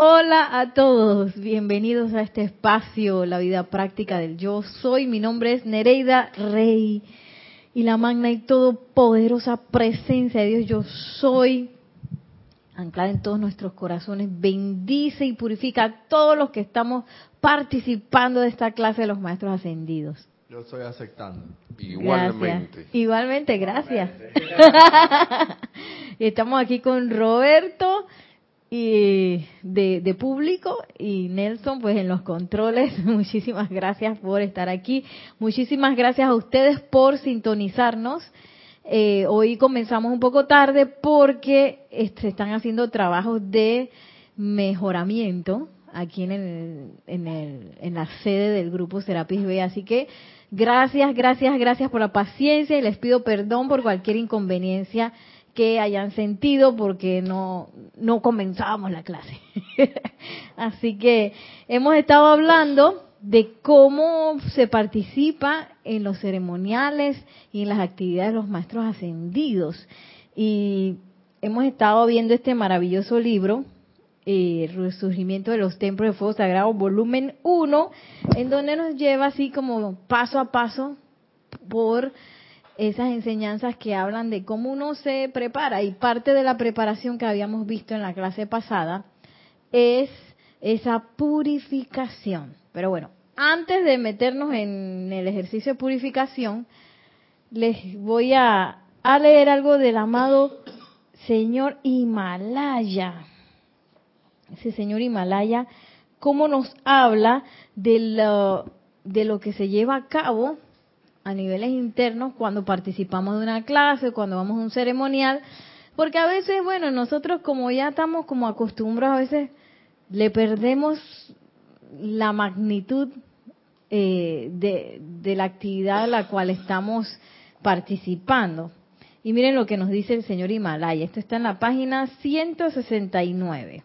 Hola a todos, bienvenidos a este espacio, la vida práctica del yo soy. Mi nombre es Nereida Rey y la magna y todopoderosa presencia de Dios yo soy, anclada en todos nuestros corazones, bendice y purifica a todos los que estamos participando de esta clase de los maestros ascendidos. Yo estoy aceptando. Igualmente. Gracias. Igualmente, gracias. y estamos aquí con Roberto y de, público y Nelson pues en los controles. Muchísimas gracias por estar aquí. Muchísimas gracias a ustedes por sintonizarnos. Eh, hoy comenzamos un poco tarde porque se están haciendo trabajos de mejoramiento aquí en, el, en, el, en la sede del grupo Serapis B. Así que gracias, gracias, gracias por la paciencia y les pido perdón por cualquier inconveniencia que hayan sentido porque no, no comenzábamos la clase. Así que hemos estado hablando de cómo se participa en los ceremoniales y en las actividades de los maestros ascendidos. Y hemos estado viendo este maravilloso libro, eh, Resurgimiento de los Templos de Fuego Sagrado, volumen 1, en donde nos lleva así como paso a paso por esas enseñanzas que hablan de cómo uno se prepara y parte de la preparación que habíamos visto en la clase pasada es esa purificación. Pero bueno, antes de meternos en el ejercicio de purificación, les voy a, leer algo del amado señor Himalaya. Ese señor Himalaya, cómo nos habla de lo, de lo que se lleva a cabo a niveles internos cuando participamos de una clase, cuando vamos a un ceremonial, porque a veces, bueno, nosotros como ya estamos como acostumbrados, a veces le perdemos la magnitud eh, de, de la actividad a la cual estamos participando. Y miren lo que nos dice el señor Himalaya. Esto está en la página 169.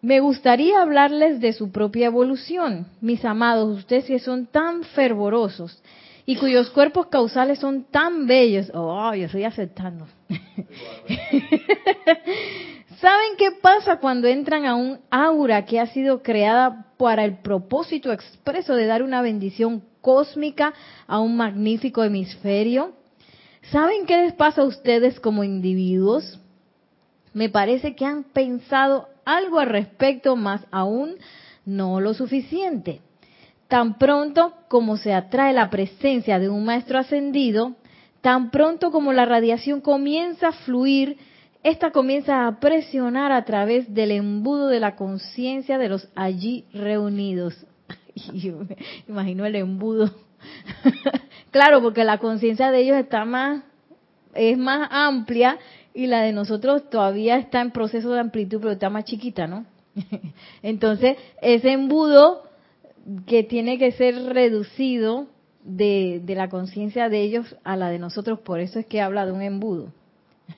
Me gustaría hablarles de su propia evolución, mis amados, ustedes que son tan fervorosos y cuyos cuerpos causales son tan bellos. Oh, yo estoy aceptando. ¿Saben qué pasa cuando entran a un aura que ha sido creada para el propósito expreso de dar una bendición cósmica a un magnífico hemisferio? ¿Saben qué les pasa a ustedes como individuos? Me parece que han pensado algo al respecto, más aún no lo suficiente. Tan pronto como se atrae la presencia de un maestro ascendido, tan pronto como la radiación comienza a fluir, esta comienza a presionar a través del embudo de la conciencia de los allí reunidos. imagino el embudo. claro, porque la conciencia de ellos está más, es más amplia y la de nosotros todavía está en proceso de amplitud, pero está más chiquita, ¿no? Entonces, ese embudo que tiene que ser reducido de, de la conciencia de ellos a la de nosotros, por eso es que habla de un embudo.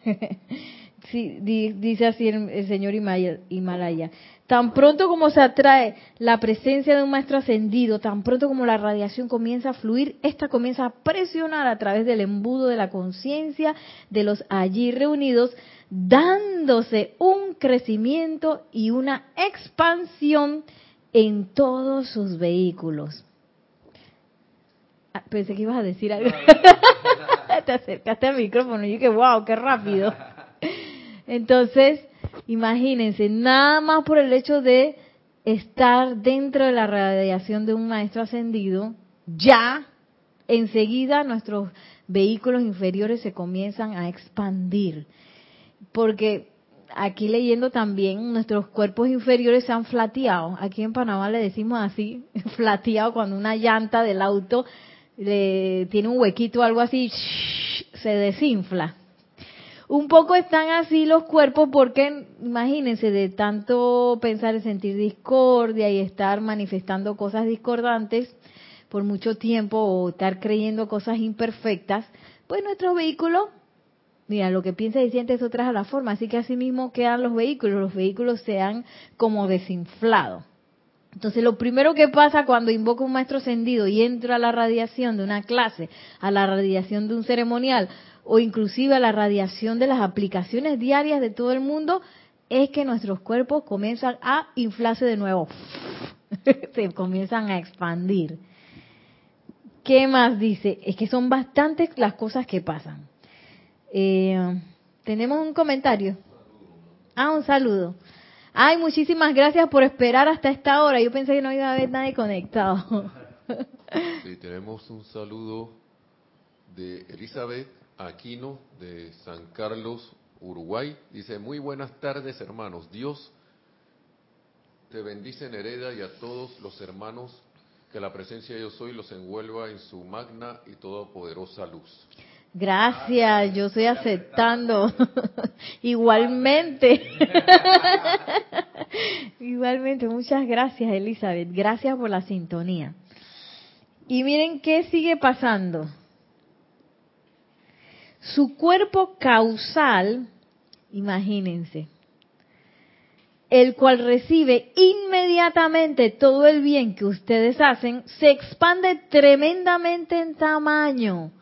sí, dice así el, el señor Himalaya. Tan pronto como se atrae la presencia de un maestro ascendido, tan pronto como la radiación comienza a fluir, esta comienza a presionar a través del embudo de la conciencia de los allí reunidos, dándose un crecimiento y una expansión en todos sus vehículos. Ah, pensé que ibas a decir algo. Te acercaste al micrófono y dije, wow, qué rápido. Entonces, Imagínense, nada más por el hecho de estar dentro de la radiación de un maestro ascendido, ya enseguida nuestros vehículos inferiores se comienzan a expandir. Porque aquí leyendo también, nuestros cuerpos inferiores se han flateado. Aquí en Panamá le decimos así, flateado cuando una llanta del auto le, tiene un huequito o algo así, se desinfla un poco están así los cuerpos porque imagínense de tanto pensar y sentir discordia y estar manifestando cosas discordantes por mucho tiempo o estar creyendo cosas imperfectas, pues nuestros vehículos, mira, lo que piensa y siente eso trae a la forma, así que así mismo quedan los vehículos, los vehículos se han como desinflado. Entonces, lo primero que pasa cuando invoco un maestro ascendido y entro a la radiación de una clase, a la radiación de un ceremonial, o inclusive a la radiación de las aplicaciones diarias de todo el mundo, es que nuestros cuerpos comienzan a inflarse de nuevo. Se comienzan a expandir. ¿Qué más dice? Es que son bastantes las cosas que pasan. Eh, Tenemos un comentario. Ah, un saludo. Ay, muchísimas gracias por esperar hasta esta hora. Yo pensé que no iba a haber nadie conectado. Sí, tenemos un saludo de Elizabeth Aquino de San Carlos, Uruguay. Dice, muy buenas tardes hermanos. Dios te bendice en hereda y a todos los hermanos que la presencia de yo soy los envuelva en su magna y todopoderosa luz. Gracias, yo estoy aceptando. Igualmente. Igualmente, muchas gracias Elizabeth. Gracias por la sintonía. Y miren qué sigue pasando. Su cuerpo causal, imagínense, el cual recibe inmediatamente todo el bien que ustedes hacen, se expande tremendamente en tamaño.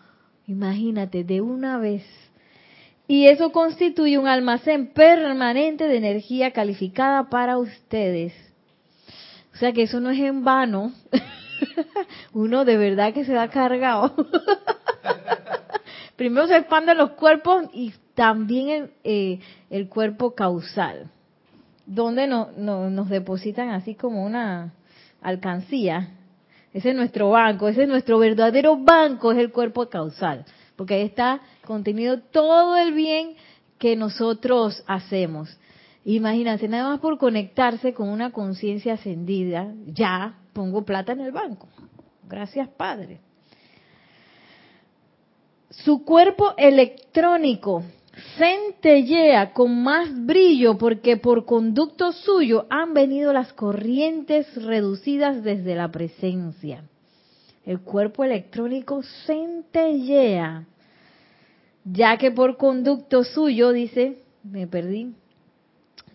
Imagínate, de una vez. Y eso constituye un almacén permanente de energía calificada para ustedes. O sea que eso no es en vano. Uno de verdad que se da cargado. Primero se expanden los cuerpos y también el, eh, el cuerpo causal, donde no, no, nos depositan así como una alcancía. Ese es nuestro banco, ese es nuestro verdadero banco, es el cuerpo causal, porque ahí está contenido todo el bien que nosotros hacemos. Imagínate, nada más por conectarse con una conciencia ascendida, ya pongo plata en el banco. Gracias, Padre su cuerpo electrónico centellea con más brillo porque por conducto suyo han venido las corrientes reducidas desde la presencia. El cuerpo electrónico centellea, ya que por conducto suyo, dice, me perdí,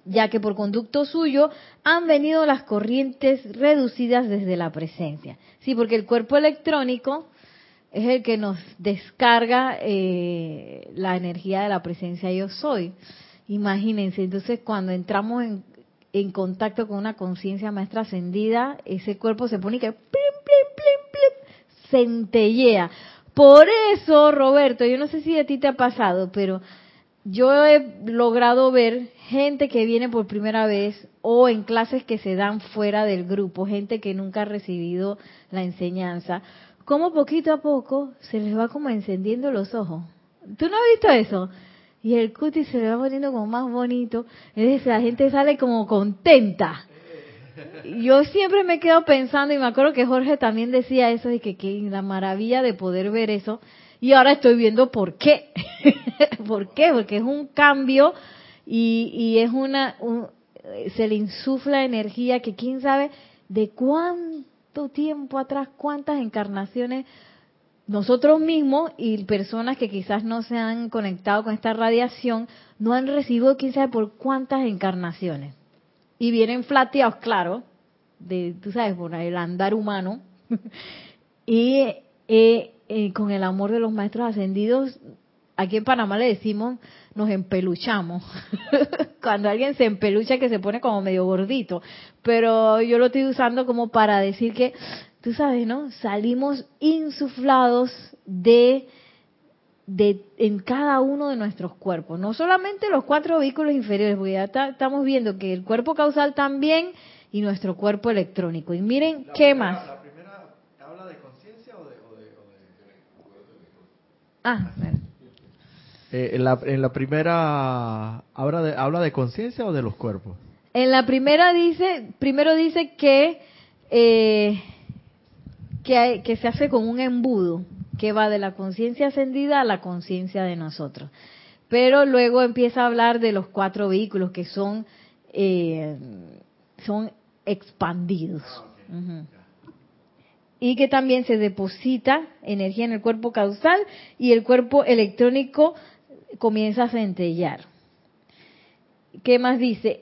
ya que por conducto suyo han venido las corrientes reducidas desde la presencia. Sí, porque el cuerpo electrónico es el que nos descarga eh, la energía de la presencia yo soy. Imagínense, entonces cuando entramos en, en contacto con una conciencia más trascendida, ese cuerpo se pone que plim, plim, plim, plim, centellea. Por eso, Roberto, yo no sé si a ti te ha pasado, pero yo he logrado ver gente que viene por primera vez o en clases que se dan fuera del grupo, gente que nunca ha recibido la enseñanza, como poquito a poco se les va como encendiendo los ojos. ¿Tú no has visto eso? Y el cutis se le va poniendo como más bonito. Es decir, la gente sale como contenta. Yo siempre me quedo pensando, y me acuerdo que Jorge también decía eso, y que, que la maravilla de poder ver eso. Y ahora estoy viendo por qué. ¿Por qué? Porque es un cambio y, y es una, se le insufla energía que quién sabe de cuánto tiempo atrás, cuántas encarnaciones nosotros mismos y personas que quizás no se han conectado con esta radiación no han recibido quién sabe por cuántas encarnaciones. Y vienen flateados, claro, de, tú sabes, por el andar humano. y eh, eh, con el amor de los maestros ascendidos, aquí en Panamá le decimos, nos empeluchamos. Cuando alguien se empelucha que se pone como medio gordito. Pero yo lo estoy usando como para decir que, tú sabes, ¿no? Salimos insuflados de, de en cada uno de nuestros cuerpos. No solamente los cuatro vehículos inferiores, porque ya estamos viendo que el cuerpo causal también y nuestro cuerpo electrónico. Y miren, ¿qué más? ¿La primera habla de conciencia o de, o de, o de... Ah, bueno. Eh, en, la, en la primera habla de, habla de conciencia o de los cuerpos. En la primera dice, primero dice que eh, que, hay- que se hace con un embudo que va de la conciencia ascendida a la conciencia de nosotros. Pero luego empieza a hablar de los cuatro vehículos que son eh, son expandidos. Ujú. Y que también se deposita energía en el cuerpo causal y el cuerpo electrónico comienza a centellar. ¿Qué más dice?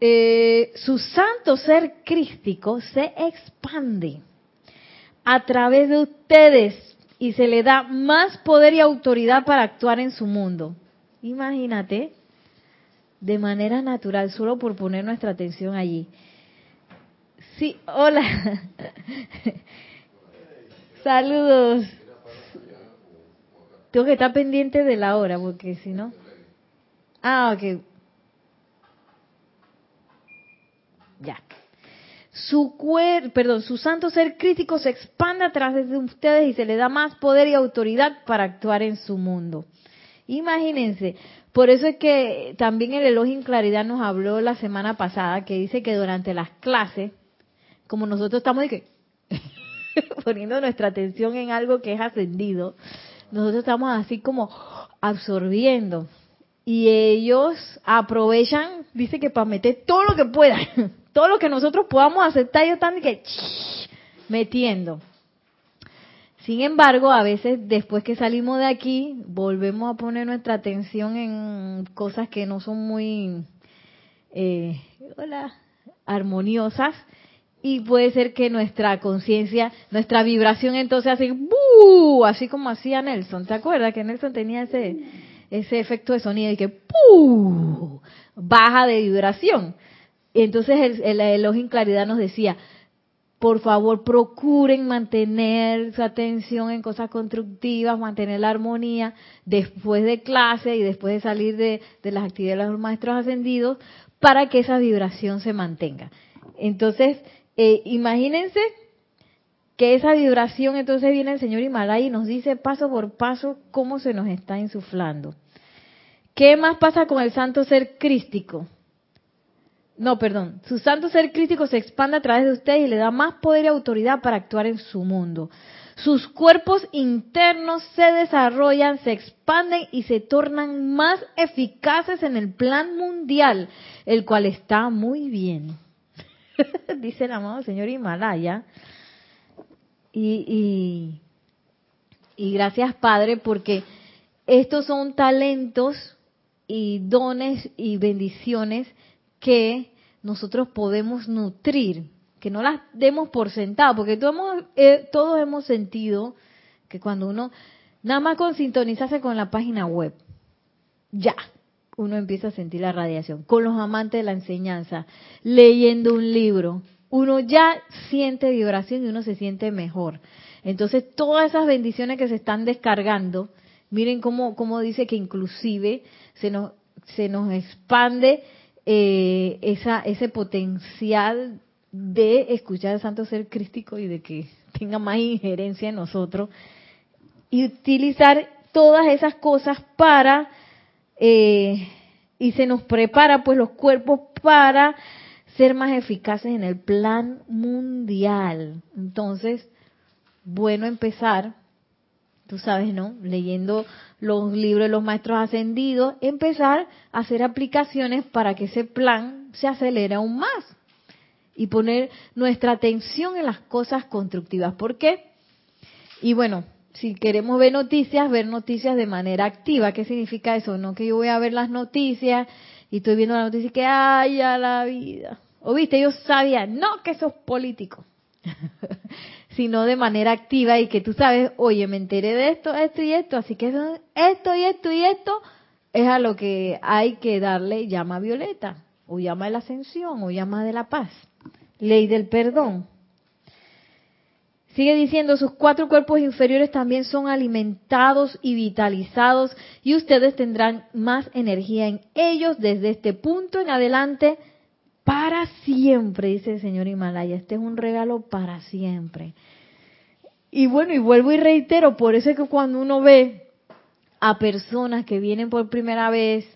Eh, su santo ser crístico se expande a través de ustedes y se le da más poder y autoridad para actuar en su mundo. Imagínate, de manera natural, solo por poner nuestra atención allí. Sí, hola. Saludos. Tengo que estar pendiente de la hora, porque si no... Ah, ok. Ya. Su cuerpo, perdón, su santo ser crítico se expande a través de ustedes y se le da más poder y autoridad para actuar en su mundo. Imagínense, por eso es que también el elogio en claridad nos habló la semana pasada, que dice que durante las clases, como nosotros estamos poniendo nuestra atención en algo que es ascendido, nosotros estamos así como absorbiendo. Y ellos aprovechan, dice que para meter todo lo que puedan, todo lo que nosotros podamos aceptar, ellos están que metiendo. Sin embargo, a veces después que salimos de aquí, volvemos a poner nuestra atención en cosas que no son muy eh, hola, armoniosas y puede ser que nuestra conciencia, nuestra vibración entonces hace así como hacía Nelson. ¿Te acuerdas que Nelson tenía ese ese efecto de sonido y que ¡puh! baja de vibración? Y entonces el, el, en claridad nos decía, por favor procuren mantener su atención en cosas constructivas, mantener la armonía después de clase y después de salir de, de las actividades de los maestros ascendidos para que esa vibración se mantenga. Entonces, eh, imagínense que esa vibración, entonces viene el señor Himalaya y nos dice paso por paso cómo se nos está insuflando. ¿Qué más pasa con el santo ser crístico? No, perdón. Su santo ser crístico se expande a través de ustedes y le da más poder y autoridad para actuar en su mundo. Sus cuerpos internos se desarrollan, se expanden y se tornan más eficaces en el plan mundial, el cual está muy bien. dice el amado señor Himalaya. Y, y, gracias Padre porque estos son talentos y dones y bendiciones que nosotros podemos nutrir, que no las demos por sentado, porque todos hemos, eh, todos hemos sentido que cuando uno, nada más con sintonizarse con la página web, ya, uno empieza a sentir la radiación. Con los amantes de la enseñanza, leyendo un libro, uno ya siente vibración y uno se siente mejor. Entonces, todas esas bendiciones que se están descargando, miren cómo, cómo dice que inclusive se nos, se nos expande eh, esa, ese potencial de escuchar al Santo Ser Crístico y de que tenga más injerencia en nosotros y utilizar todas esas cosas para eh, y se nos prepara pues los cuerpos para ser más eficaces en el plan mundial. Entonces, bueno empezar, tú sabes, ¿no? Leyendo los libros de los maestros ascendidos, empezar a hacer aplicaciones para que ese plan se acelere aún más y poner nuestra atención en las cosas constructivas. ¿Por qué? Y bueno, si queremos ver noticias, ver noticias de manera activa. ¿Qué significa eso? No que yo voy a ver las noticias y estoy viendo la noticia y que ay a la vida. O viste, yo sabía, no que sos político, sino de manera activa y que tú sabes, oye, me enteré de esto, esto y esto, así que esto y esto y esto es a lo que hay que darle llama violeta, o llama de la ascensión, o llama de la paz, ley del perdón. Sigue diciendo, sus cuatro cuerpos inferiores también son alimentados y vitalizados y ustedes tendrán más energía en ellos desde este punto en adelante para siempre, dice el señor Himalaya. Este es un regalo para siempre. Y bueno, y vuelvo y reitero, por eso es que cuando uno ve a personas que vienen por primera vez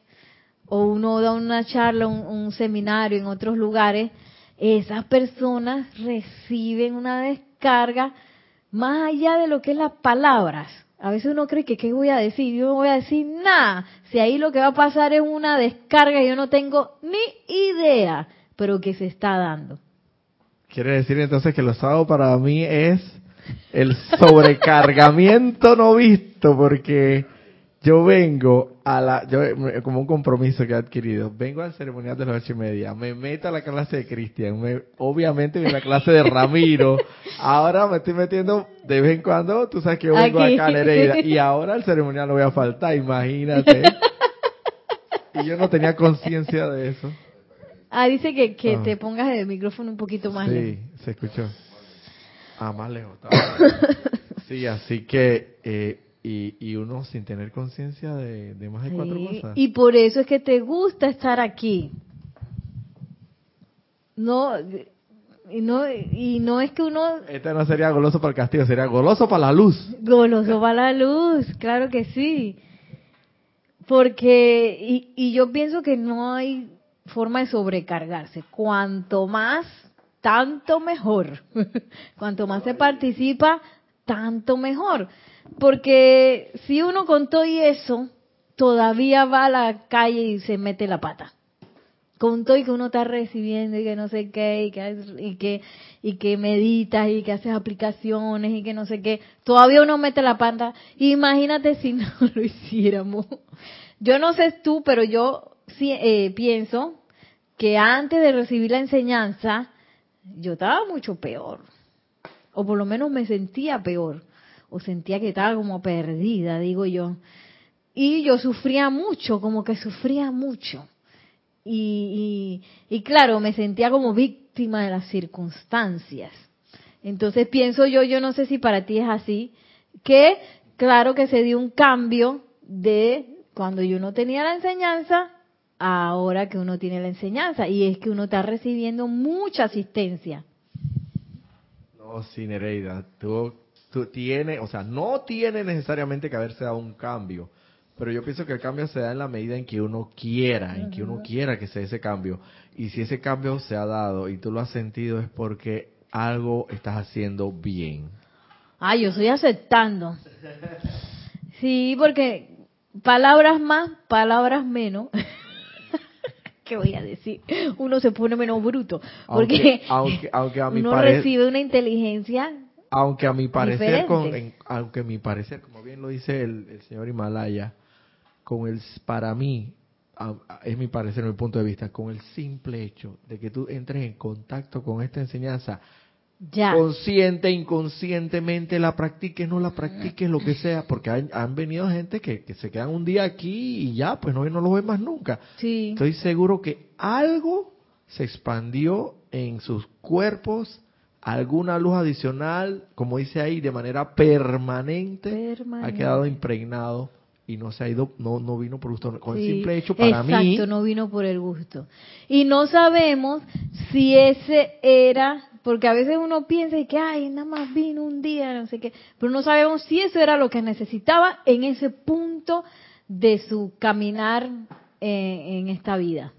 o uno da una charla, un, un seminario en otros lugares, esas personas reciben una descarga más allá de lo que es las palabras. A veces uno cree que qué voy a decir, yo no voy a decir nada. Si ahí lo que va a pasar es una descarga, yo no tengo ni idea, pero que se está dando. Quiere decir entonces que lo sábados para mí es el sobrecargamiento no visto, porque yo vengo a la, yo, como un compromiso que he adquirido, vengo al ceremonial de las ocho y media, me meto a la clase de Cristian, obviamente en la clase de Ramiro, ahora me estoy metiendo de vez en cuando, tú sabes que yo vengo acá a Nereida, y ahora el ceremonial no voy a faltar, imagínate. y yo no tenía conciencia de eso. Ah, dice que, que Ah. te pongas el micrófono un poquito más lejos. Sí, se escuchó. Ah, más lejos. estaba. Sí, así que, eh, y, y uno sin tener conciencia de, de más de cuatro cosas. Y por eso es que te gusta estar aquí. No, y no, y no es que uno Este no sería goloso para el castigo, sería goloso para la luz. goloso va la luz, claro que sí. Porque, y, y yo pienso que no hay forma de sobrecargarse. Cuanto más, tanto mejor. Cuanto más se participa, tanto mejor. Porque si uno con todo y eso, todavía va a la calle y se mete la pata. Con todo y que uno está recibiendo y que no sé qué, y que, y que, y que meditas y que haces aplicaciones y que no sé qué, todavía uno mete la pata. Imagínate si no lo hiciéramos. Yo no sé tú, pero yo sí, eh, pienso que antes de recibir la enseñanza, yo estaba mucho peor. O por lo menos me sentía peor. O sentía que estaba como perdida, digo yo. Y yo sufría mucho, como que sufría mucho. Y, y, y claro, me sentía como víctima de las circunstancias. Entonces pienso yo, yo no sé si para ti es así, que claro que se dio un cambio de cuando yo no tenía la enseñanza ahora que uno tiene la enseñanza. Y es que uno está recibiendo mucha asistencia. No, sí, Nereida, tú, tú tienes, o sea, no tiene necesariamente que haberse dado un cambio, pero yo pienso que el cambio se da en la medida en que uno quiera, en que uno quiera que se dé ese cambio. Y si ese cambio se ha dado y tú lo has sentido es porque algo estás haciendo bien. Ah, yo estoy aceptando. Sí, porque palabras más, palabras menos. ¿Qué voy a decir? Uno se pone menos bruto. Porque Aunque, aunque, aunque a mi uno recibe una inteligencia. aunque a mi parecer, con, diferente. en- aunque a mi parecer, como bien lo dice el, el señor Himalaya, con el, para mí, es mi parecer, mi punto de vista, con el simple hecho de que tú entres en contacto con esta enseñanza, Ya. consciente, inconscientemente, la practiques, no la practiques, lo que sea, porque han, han venido gente que, que se quedan un día aquí y ya, pues no, no los ven más nunca. Sí. Estoy seguro que algo se expandió en sus cuerpos, alguna luz adicional, como dice ahí, de manera permanente, ha quedado impregnado y no se ha ido, no, no vino por gusto. Con el simple hecho, para Exacto, mí, no vino por el gusto. Y no sabemos si ese era, porque a veces uno piensa que, ay, nada más vino un día, no sé qué, pero no sabemos si eso era lo que necesitaba en ese punto de su caminar eh, en esta vida.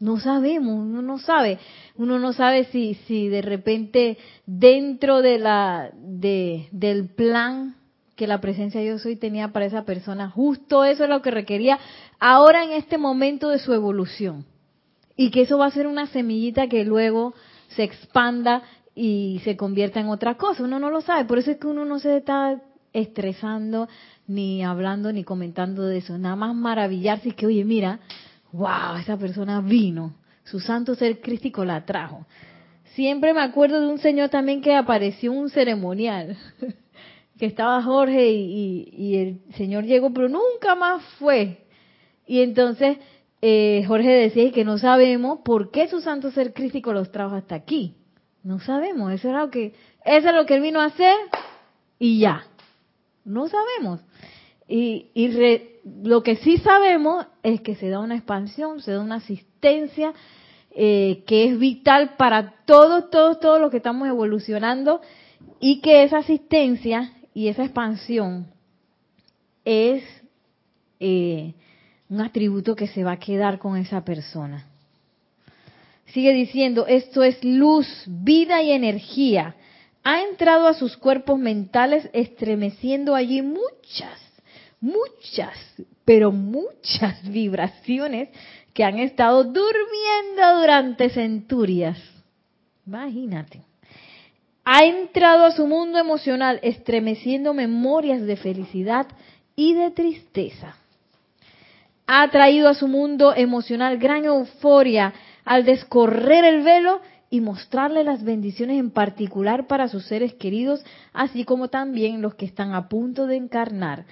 No sabemos, uno no sabe, uno no sabe si, si de repente dentro de la, de, del plan que la presencia yo soy tenía para esa persona, justo eso es lo que requería ahora en este momento de su evolución. Y que eso va a ser una semillita que luego se expanda y se convierta en otra cosa. Uno no lo sabe, por eso es que uno no se está estresando, ni hablando, ni comentando de eso. Nada más maravillarse y que, oye, mira, wow, esa persona vino, su santo ser crístico la trajo. Siempre me acuerdo de un señor también que apareció en un ceremonial, que estaba Jorge y, el señor llegó, pero nunca más fue. Y entonces eh, Jorge decía que no sabemos por qué su santo ser crístico los trajo hasta aquí. No sabemos, eso era lo que, eso es lo que él vino a hacer y ya. No sabemos. Y, y lo que sí sabemos es que se da una expansión, se da una asistencia eh, que es vital para todos, todos, todos los que estamos evolucionando y que esa asistencia y esa expansión es eh, un atributo que se va a quedar con esa persona. Sigue diciendo, esto es luz, vida y energía. Ha entrado a sus cuerpos mentales estremeciendo allí muchas, muchas, pero muchas vibraciones que han estado durmiendo durante centurias. Imagínate. Ha entrado a su mundo emocional estremeciendo memorias de felicidad y de tristeza ha traído a su mundo emocional gran euforia al descorrer el velo y mostrarle las bendiciones en particular para sus seres queridos, así como también los que están a punto de encarnar.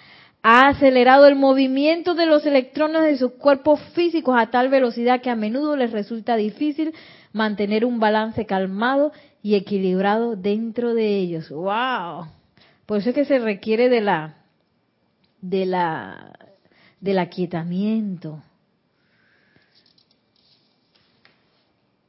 Ha acelerado el movimiento de los electrones de sus cuerpos físicos a tal velocidad que a menudo les resulta difícil mantener un balance calmado y equilibrado dentro de ellos. ¡Wow! Por eso es que se requiere de la de la del aquietamiento.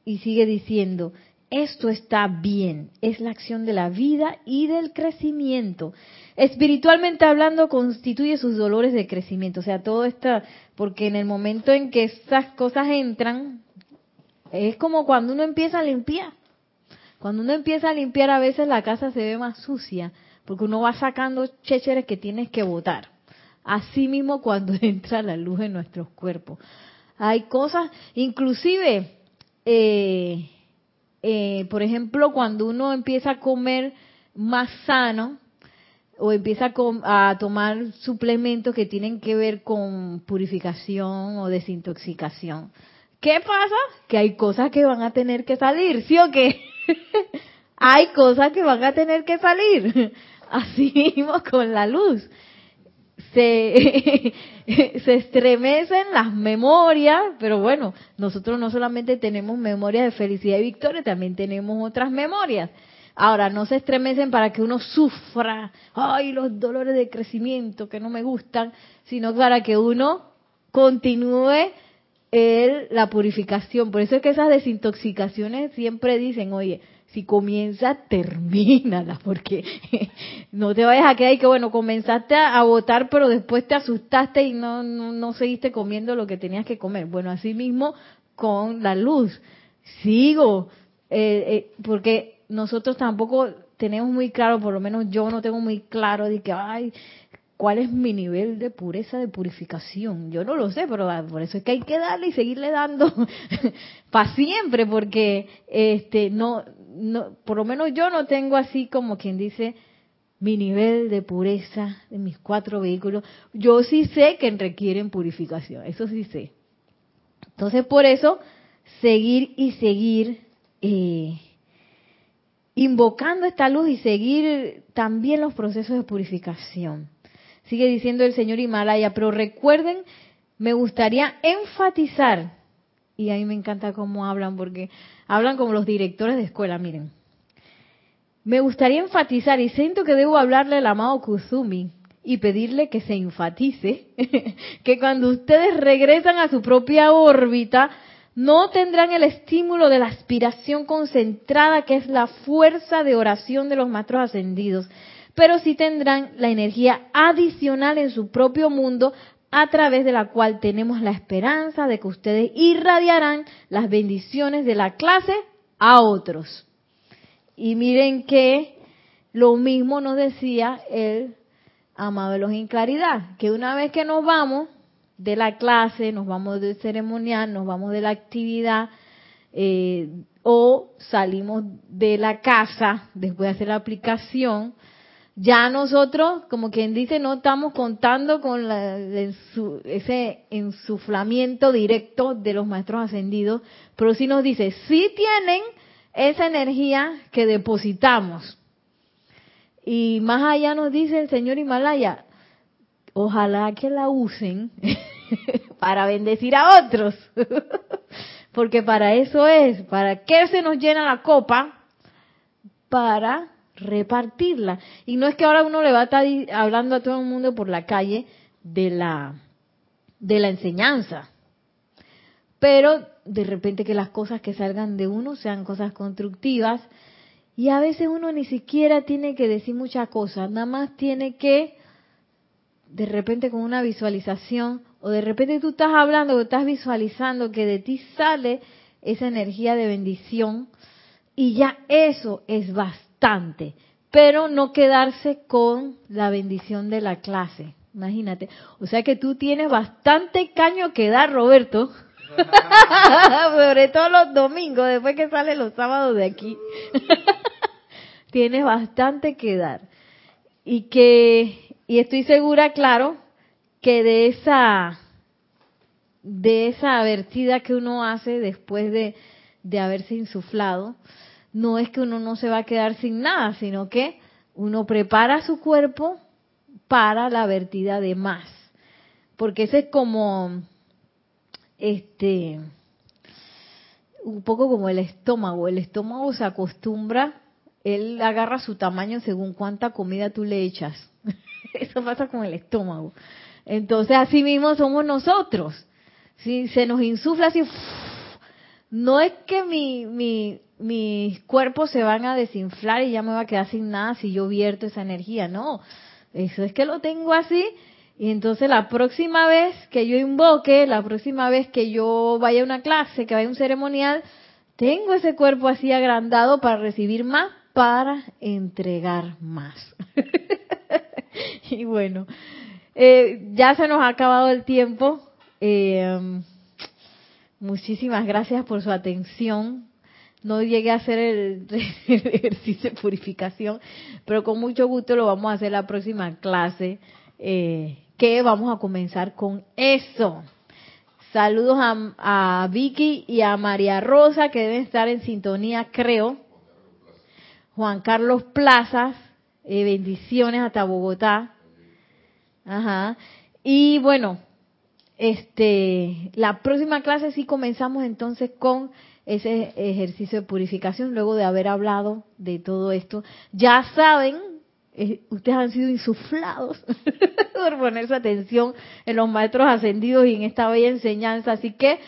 Y sigue diciendo, esto está bien, es la acción de la vida y del crecimiento. Espiritualmente hablando, constituye sus dolores de crecimiento. O sea, todo está, porque en el momento en que esas cosas entran, es como cuando uno empieza a limpiar. Cuando uno empieza a limpiar, a veces la casa se ve más sucia, porque uno va sacando chécheres que tienes que botar. Así mismo cuando entra la luz en nuestros cuerpos. Hay cosas, inclusive, eh, eh, por ejemplo, cuando uno empieza a comer más sano o empieza a, tomar suplementos que tienen que ver con purificación o desintoxicación. ¿Qué pasa? Que hay cosas que van a tener que salir, ¿sí o qué? hay cosas que van a tener que salir. Así mismo con la luz. Se, se estremecen las memorias, pero bueno, nosotros no solamente tenemos memorias de felicidad y victoria, también tenemos otras memorias. Ahora, no se estremecen para que uno sufra, ay, los dolores de crecimiento que no me gustan, sino para que uno continúe el, la purificación. Por eso es que esas desintoxicaciones siempre dicen, oye, si comienza, termínala, porque no te vayas a quedar y que, bueno, comenzaste a votar, pero después te asustaste y no, no, seguiste comiendo lo que tenías que comer. Bueno, así mismo con la luz. Sigo, eh, eh, porque nosotros tampoco tenemos muy claro, por lo menos yo no tengo muy claro de que, ay, ¿cuál es mi nivel de pureza, de purificación? Yo no lo sé, pero ah, por eso es que hay que darle y seguirle dando para siempre, porque este no por lo menos yo no tengo así como quien dice mi nivel de pureza de mis cuatro vehículos. Yo sí sé que requieren purificación, eso sí sé. Entonces por eso seguir y seguir eh, invocando esta luz y seguir también los procesos de purificación. Sigue diciendo el señor Himalaya, pero recuerden, me gustaría enfatizar, y a mí me encanta cómo hablan porque hablan como los directores de escuela, miren. Me gustaría enfatizar, y siento que debo hablarle al amado Kuzumi y pedirle que se enfatice, que cuando ustedes regresan a su propia órbita, no tendrán el estímulo de la aspiración concentrada, que es la fuerza de oración de los maestros ascendidos, pero sí tendrán la energía adicional en su propio mundo a través de la cual tenemos la esperanza de que ustedes irradiarán las bendiciones de la clase a otros. Y miren que lo mismo nos decía el amado de los en claridad, que una vez que nos vamos de la clase, nos vamos del ceremonial, nos vamos de la actividad, eh, o salimos de la casa después de hacer la aplicación, ya nosotros, como quien dice, no estamos contando con ese ensuflamiento directo de los maestros ascendidos, pero sí nos dice, sí tienen esa energía que depositamos. Y más allá nos dice el señor Himalaya, ojalá que la usen para bendecir a otros, porque para eso es, para qué se nos llena la copa, para repartirla. Y no es que ahora uno le va a estar hablando a todo el mundo por la calle de la, de la enseñanza. Pero de repente que las cosas que salgan de uno sean cosas constructivas. Y a veces uno ni siquiera tiene que decir muchas cosas, nada más tiene que, de repente con una visualización, o de repente tú estás hablando, o estás visualizando que de ti sale esa energía de bendición, y ya eso es bastante pero no quedarse con la bendición de la clase. Imagínate. O sea que tú tienes bastante caño que dar, Roberto. Sobre todo los domingos, después que salen los sábados de aquí. tienes bastante que dar. Y que, y estoy segura, claro, que de esa, de esa vertida que uno hace después de, de haberse insuflado, no es que uno no se va a quedar sin nada, sino que uno prepara su cuerpo para la vertida de más. Porque ese es como, este, un poco como el estómago. El estómago se acostumbra, él agarra su tamaño según cuánta comida tú le echas. Eso pasa con el estómago. Entonces, así mismo somos nosotros. Si se nos insufla así, no es que mi, mi, mis cuerpos se van a desinflar y ya me va a quedar sin nada si yo vierto esa energía, no. Eso es que lo tengo así y entonces la próxima vez que yo invoque, la próxima vez que yo vaya a una clase, que vaya a un ceremonial, tengo ese cuerpo así agrandado para recibir más, para entregar más. y bueno, eh, ya se nos ha acabado el tiempo. Eh, muchísimas gracias por su atención. No llegué a hacer el, ejercicio de purificación, pero con mucho gusto lo vamos a hacer la próxima clase. Eh, que vamos a comenzar con eso. Saludos a, Vicky y a María Rosa que deben estar en sintonía, creo. Juan Carlos Plazas, eh, bendiciones hasta Bogotá. Ajá. Y bueno, este, la próxima clase sí comenzamos entonces con ese ejercicio de purificación luego de haber hablado de todo esto. Ya saben eh, ustedes han sido insuflados por poner su atención en los maestros ascendidos y en esta bella enseñanza. Así que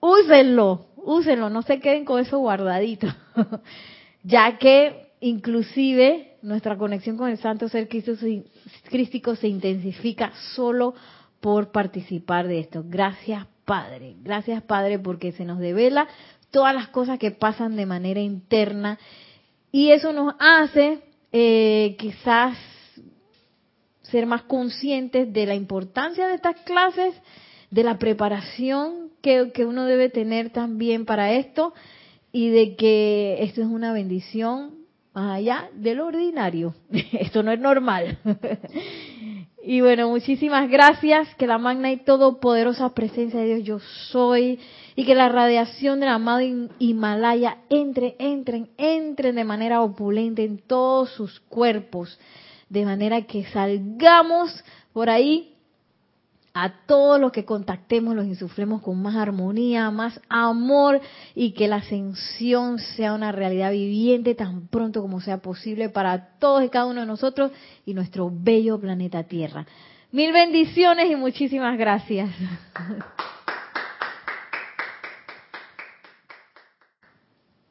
úsenlo, úsenlo, no se queden con eso guardadito, ya que inclusive nuestra conexión con el Santo Ser Crístico se intensifica solo por participar de esto. Gracias Padre, gracias Padre porque se nos devela todas las cosas que pasan de manera interna y eso nos hace eh, quizás ser más conscientes de la importancia de estas clases, de la preparación que, que uno debe tener también para esto y de que esto es una bendición más allá de lo ordinario. Esto no es normal. Y bueno, muchísimas gracias. Que la magna y todopoderosa presencia de Dios yo soy y que la radiación del amado Himalaya entre, entren, entren de manera opulente en todos sus cuerpos, de manera que salgamos por ahí a todos los que contactemos, los insuflemos con más armonía, más amor y que la ascensión sea una realidad viviente tan pronto como sea posible para todos y cada uno de nosotros y nuestro bello planeta Tierra. Mil bendiciones y muchísimas gracias.